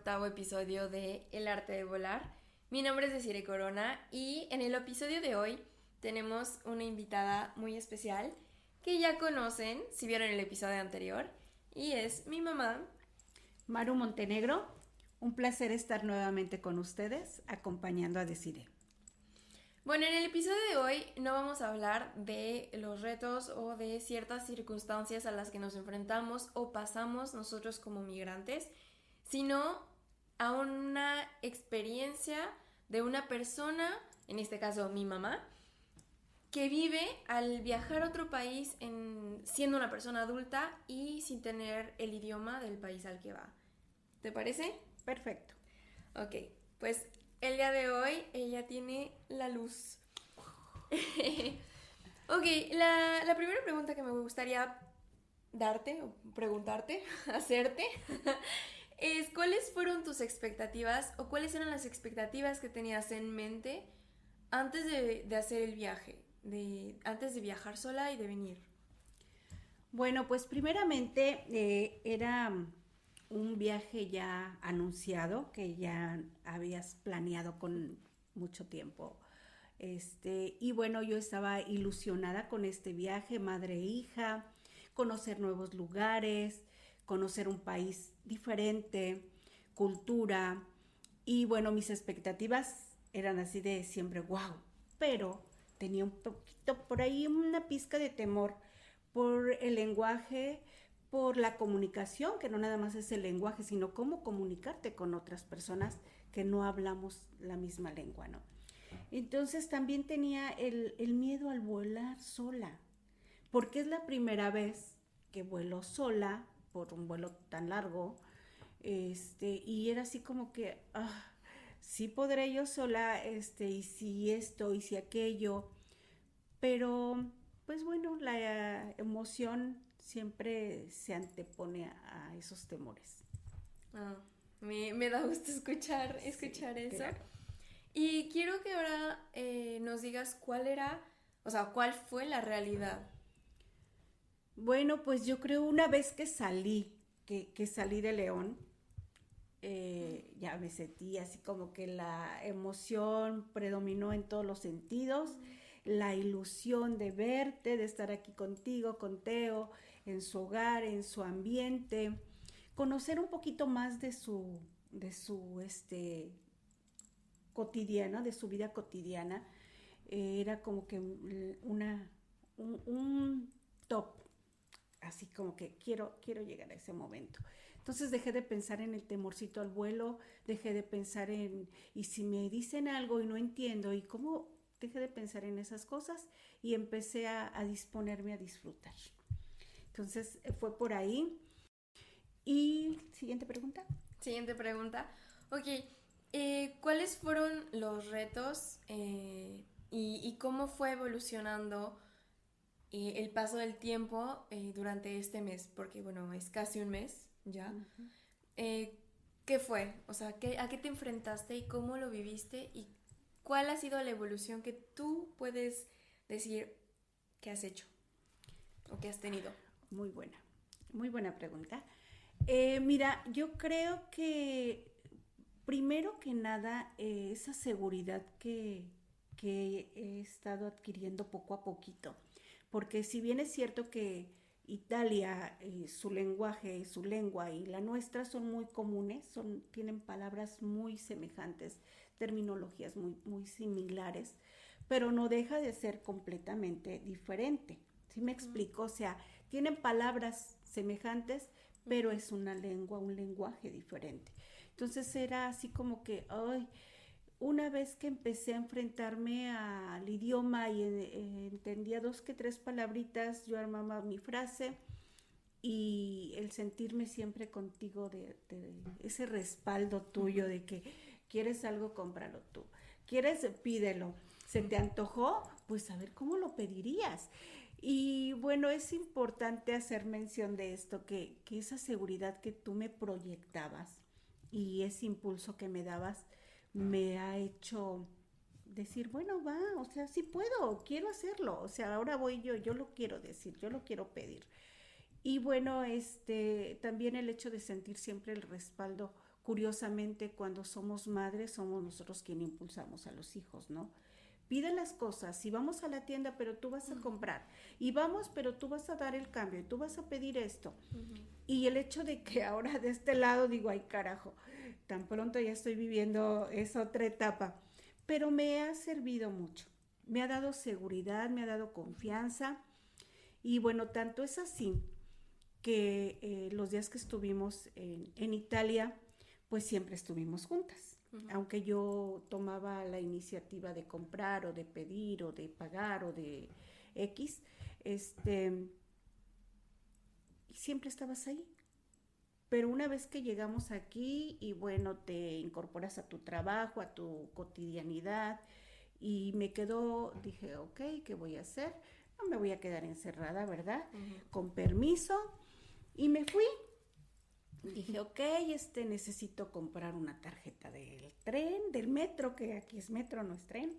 octavo episodio de El arte de volar. Mi nombre es Desiree Corona y en el episodio de hoy tenemos una invitada muy especial que ya conocen si vieron el episodio anterior y es mi mamá. Maru Montenegro, un placer estar nuevamente con ustedes acompañando a Desiree. Bueno, en el episodio de hoy no vamos a hablar de los retos o de ciertas circunstancias a las que nos enfrentamos o pasamos nosotros como migrantes, sino a una experiencia de una persona, en este caso mi mamá, que vive al viajar a otro país en, siendo una persona adulta y sin tener el idioma del país al que va. ¿Te parece? Perfecto. Ok, pues el día de hoy ella tiene la luz. ok, la, la, primera pregunta que me gustaría darte o preguntarte, hacerte, es cuáles fueron tus expectativas o cuáles eran las expectativas que tenías en mente antes de, hacer el viaje, de, antes de viajar sola y de venir. Bueno, pues primeramente eh, era un viaje ya anunciado que ya habías planeado con mucho tiempo. Este, y bueno, yo estaba ilusionada con este viaje, madre e hija, conocer nuevos lugares, conocer un país diferente, cultura. Y bueno, mis expectativas eran así de siempre, wow, pero tenía un poquito por ahí una pizca de temor por el lenguaje, por la comunicación, que no nada más es el lenguaje, sino cómo comunicarte con otras personas que no hablamos la misma lengua, ¿no? Entonces también tenía el, el miedo al volar sola, porque es la primera vez que vuelo sola por un vuelo tan largo, este, y era así como que, ah, sí podré yo sola, este, y si esto, y si aquello, pero pues bueno, la emoción siempre se antepone a, esos temores. Ah, me, da gusto escuchar, escuchar eso. Y quiero que ahora eh, nos digas cuál era, o sea, cuál fue la realidad. Bueno, pues yo creo una vez que salí, que, que salí de León, eh, ya me sentí así como que la emoción predominó en todos los sentidos la ilusión de verte, de estar aquí contigo, con Teo, en su hogar, en su ambiente, conocer un poquito más de su, de su este, cotidiana, de su vida cotidiana. Eh, era como que una, un, top, así como que quiero, quiero llegar a ese momento. Entonces dejé de pensar en el temorcito al vuelo, dejé de pensar en, y si me dicen algo y no entiendo, y cómo dejé de pensar en esas cosas y empecé a, disponerme a disfrutar. Entonces eh, fue por ahí. Y siguiente pregunta. Siguiente pregunta. Ok, eh, ¿cuáles fueron los retos eh, y, cómo fue evolucionando el paso del tiempo durante este mes? Porque bueno, es casi un mes ya. ¿Qué fue? O sea, ¿a qué te enfrentaste y cómo lo viviste y ¿Cuál ha sido la evolución que tú puedes decir que has hecho o que has tenido? Muy buena, muy buena pregunta. Eh, mira, yo creo que primero que nada eh, esa seguridad que, que he estado adquiriendo poco a poquito, porque si bien es cierto que Italia, eh, su lenguaje, su lengua y la nuestra son muy comunes, son, tienen palabras muy semejantes terminologías muy, muy similares, pero no deja de ser completamente diferente. ¿Sí me explico? O sea, tienen palabras semejantes, pero es una lengua, un lenguaje diferente. Entonces era así como que, ay, una vez que empecé a enfrentarme al idioma y eh, entendía dos que tres palabritas, yo armaba mi frase y el sentirme siempre contigo de, de ese respaldo tuyo de que ¿Quieres algo? Cómpralo tú. ¿Quieres? Pídelo. ¿Se te antojó? Pues a ver cómo lo pedirías. Y bueno, es importante hacer mención de esto, que, esa seguridad que tú me proyectabas y ese impulso que me dabas me ha hecho decir, bueno, va, o sea, sí puedo, quiero hacerlo, o sea, ahora voy yo, yo lo quiero decir, yo lo quiero pedir. Y bueno, este, también el hecho de sentir siempre el respaldo curiosamente cuando somos madres somos nosotros quienes impulsamos a los hijos, ¿no? Pide las cosas, y vamos a la tienda, pero tú vas a comprar, y vamos, pero tú vas a dar el cambio, y tú vas a pedir esto. Y el hecho de que ahora de este lado digo, ay carajo, tan pronto ya estoy viviendo esa otra etapa, pero me ha servido mucho, me ha dado seguridad, me ha dado confianza, y bueno, tanto es así que eh, los días que estuvimos en, en Italia, pues siempre estuvimos juntas. Aunque yo tomaba la iniciativa de comprar o de pedir o de pagar o de X, este, siempre estabas ahí. Pero una vez que llegamos aquí y bueno, te incorporas a tu trabajo, a tu cotidianidad, y me quedó, dije, ok, ¿qué voy a hacer? No me voy a quedar encerrada, ¿verdad? Con permiso. Y me fui Dije, ok, este, necesito comprar una tarjeta del tren, del metro, que aquí es metro, no es tren.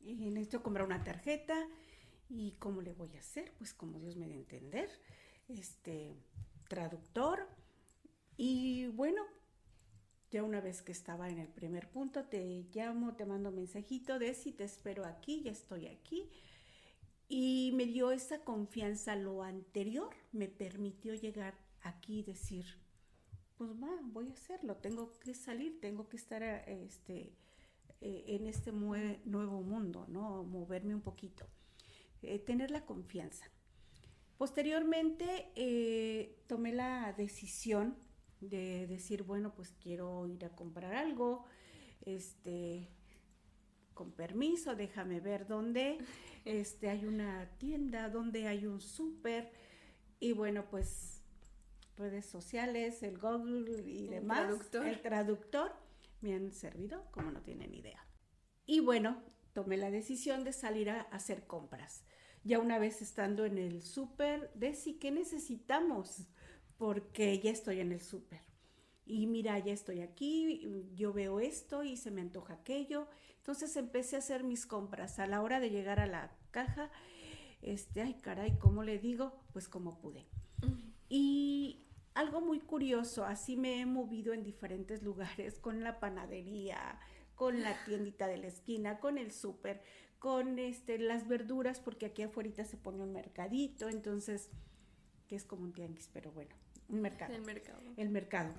Y necesito comprar una tarjeta. ¿Y cómo le voy a hacer? Pues como Dios me dé entender. Este, traductor. Y bueno, ya una vez que estaba en el primer punto, te llamo, te mando mensajito de si te espero aquí, ya estoy aquí. Y me dio esa confianza. Lo anterior me permitió llegar aquí y decir, pues va, voy a hacerlo, tengo que salir, tengo que estar este, eh, en este nuevo mundo, ¿no? Moverme un poquito, eh, tener la confianza. Posteriormente eh, tomé la decisión de decir, bueno, pues quiero ir a comprar algo, este, con permiso, déjame ver dónde, este, hay una tienda, dónde hay un súper, y bueno, pues redes sociales, el Google y demás, el traductor, me han servido como no tienen idea. Y bueno, tomé la decisión de salir a hacer compras. Ya una vez estando en el súper, sí ¿qué necesitamos? Porque ya estoy en el súper. Y mira, ya estoy aquí, yo veo esto y se me antoja aquello. Entonces empecé a hacer mis compras. A la hora de llegar a la caja, este, ay caray, ¿cómo le digo? Pues como pude. Y algo muy curioso, así me he movido en diferentes lugares, con la panadería, con la tiendita de la esquina, con el súper, con este, las verduras, porque aquí afuera se pone un mercadito, entonces, que es como un tianguis, pero bueno, un mercado. El mercado. El mercado.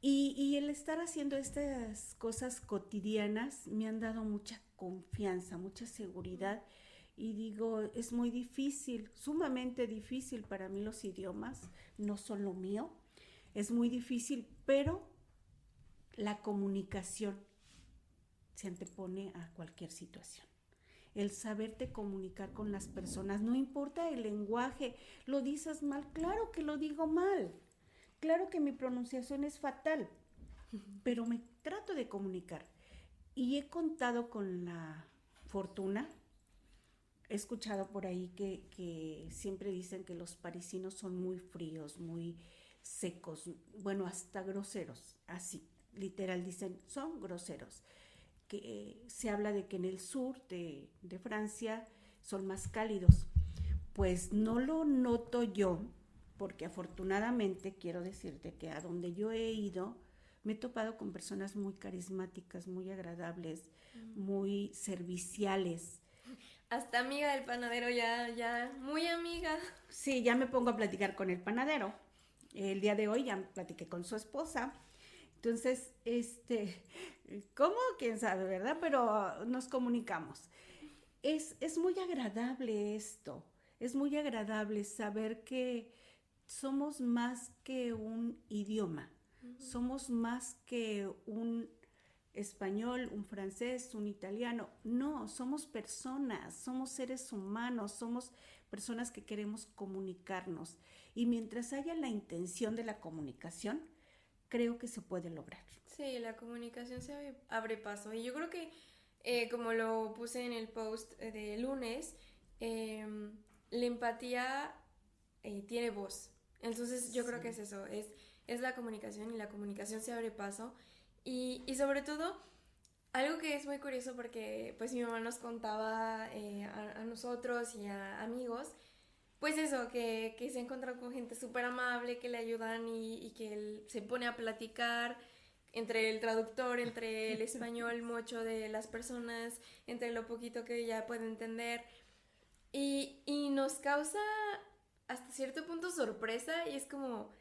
Y, y, el estar haciendo estas cosas cotidianas me han dado mucha confianza, mucha seguridad. Y digo, es muy difícil, sumamente difícil para mí los idiomas no son lo mío, es muy difícil, pero la comunicación se antepone a cualquier situación. El saberte comunicar con las personas, no importa el lenguaje, lo dices mal, claro que lo digo mal, claro que mi pronunciación es fatal, pero me trato de comunicar. Y he contado con la fortuna he escuchado por ahí que, siempre dicen que los parisinos son muy fríos, muy secos, bueno, hasta groseros, así, literal dicen, son groseros. Que eh, se habla de que en el sur de, de Francia son más cálidos. Pues no lo noto yo, porque afortunadamente quiero decirte que a donde yo he ido, me he topado con personas muy carismáticas, muy agradables, mm. muy serviciales hasta amiga del panadero, ya, ya, muy amiga. Sí, ya me pongo a platicar con el panadero. El día de hoy ya platiqué con su esposa. Entonces, este, ¿cómo? Quién sabe, ¿verdad? Pero nos comunicamos. Es, es muy agradable esto. Es muy agradable saber que somos más que un idioma. Somos más que un español, un francés, un italiano. No, somos personas, somos seres humanos, somos personas que queremos comunicarnos. Y mientras haya la intención de la comunicación, creo que se puede lograr. Sí, la comunicación se abre paso. Y yo creo que, eh, como lo puse en el post de lunes, em, la empatía eh, tiene voz. Entonces yo creo que es eso, es, es la comunicación y la comunicación se abre paso. Y, y sobre todo, algo que es muy curioso porque pues mi mamá nos contaba eh, a, nosotros y a amigos, pues eso, que, que se encontrado con gente súper amable, que le ayudan y, y, que él se pone a platicar entre el traductor, entre el español mucho de las personas, entre lo poquito que ella puede entender. Y, y nos causa hasta cierto punto sorpresa y es como,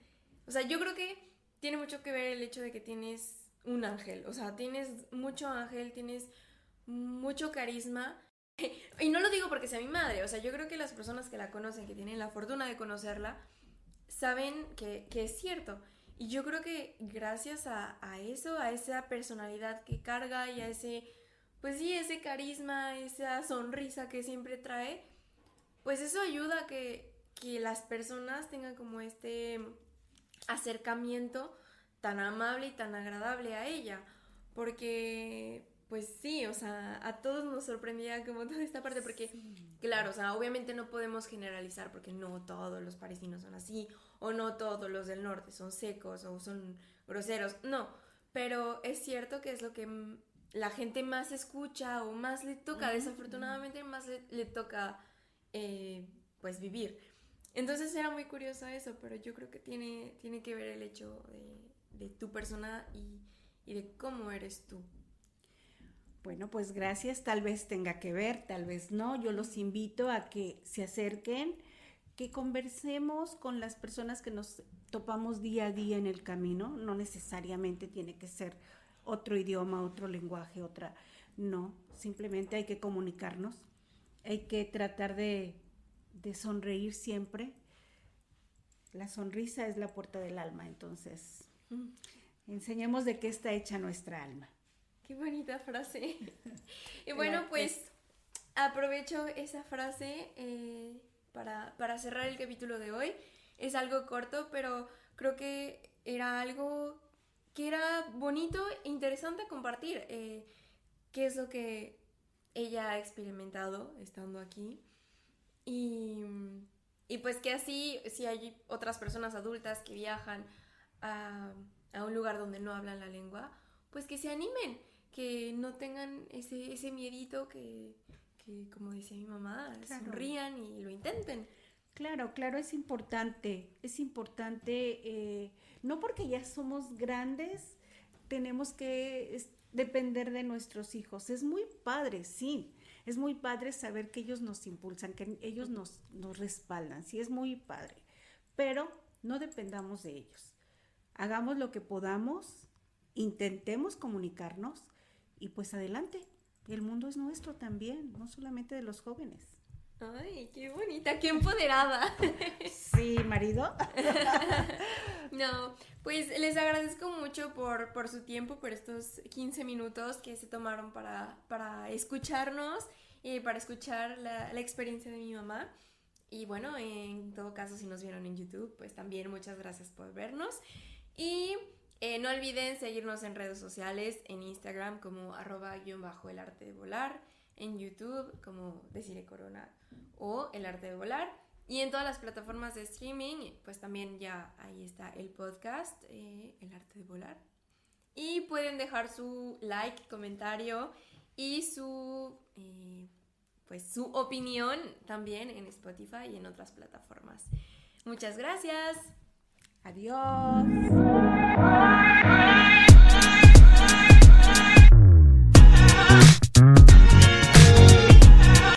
o sea, yo creo que tiene mucho que ver el hecho de que tienes un ángel, o sea, tienes mucho ángel, tienes mucho carisma. Y no lo digo porque sea mi madre, o sea, yo creo que las personas que la conocen, que tienen la fortuna de conocerla, saben que, que es cierto. Y yo creo que gracias a, eso, a esa personalidad que carga y a ese, pues sí, ese carisma, esa sonrisa que siempre trae, pues eso ayuda a que, que las personas tengan como este acercamiento tan amable y tan agradable a ella. Porque, pues sí, o sea, a todos nos sorprendía como toda esta parte, porque, claro, o sea, obviamente no podemos generalizar, porque no todos los parisinos son así, o no todos los del norte son secos o son groseros, no, pero es cierto que es lo que la gente más escucha o más le toca, desafortunadamente más le, toca, eh, pues, vivir. Entonces era muy curioso eso, pero yo creo que tiene, tiene que ver el hecho de, tu persona y, y de cómo eres tú. Bueno, pues gracias. Tal vez tenga que ver, tal vez no. Yo los invito a que se acerquen, que conversemos con las personas que nos topamos día a día en el camino. No necesariamente tiene que ser otro idioma, otro lenguaje, otra. No, simplemente hay que comunicarnos. Hay que tratar de de sonreír siempre. La sonrisa es la puerta del alma, entonces. Enseñemos de qué está hecha nuestra alma. Qué bonita frase. y bueno, pues aprovecho esa frase eh, para, para cerrar el capítulo de hoy. Es algo corto, pero creo que era algo que era bonito e interesante compartir. Eh, ¿Qué es lo que ella ha experimentado estando aquí? Y, y pues que así, si hay otras personas adultas que viajan a, a, un lugar donde no hablan la lengua, pues que se animen, que no tengan ese, ese miedito que, que, como decía mi mamá, sonrían y lo intenten. Claro, claro, es importante, es importante, eh, no porque ya somos grandes, tenemos que depender de nuestros hijos. Es muy padre, sí, es muy padre saber que ellos nos impulsan, que ellos nos, nos respaldan, sí es muy padre, pero no dependamos de ellos. Hagamos lo que podamos, intentemos comunicarnos y pues adelante. El mundo es nuestro también, no solamente de los jóvenes. Ay, qué bonita, qué empoderada. Sí, marido. No, pues les agradezco mucho por, por su tiempo, por estos 15 minutos que se tomaron para, para escucharnos y para escuchar la, la experiencia de mi mamá. Y bueno, en todo caso, si nos vieron en YouTube, pues también muchas gracias por vernos. Y eh, no olviden seguirnos en redes sociales, en Instagram como arroba guion bajo el arte de volar, en YouTube como Deciré Corona o El Arte de Volar. Y en todas las plataformas de streaming, pues también ya ahí está el podcast, eh, El Arte de Volar. Y pueden dejar su like, comentario y su, eh, pues su opinión también en Spotify y en otras plataformas. Muchas gracias. Adiós.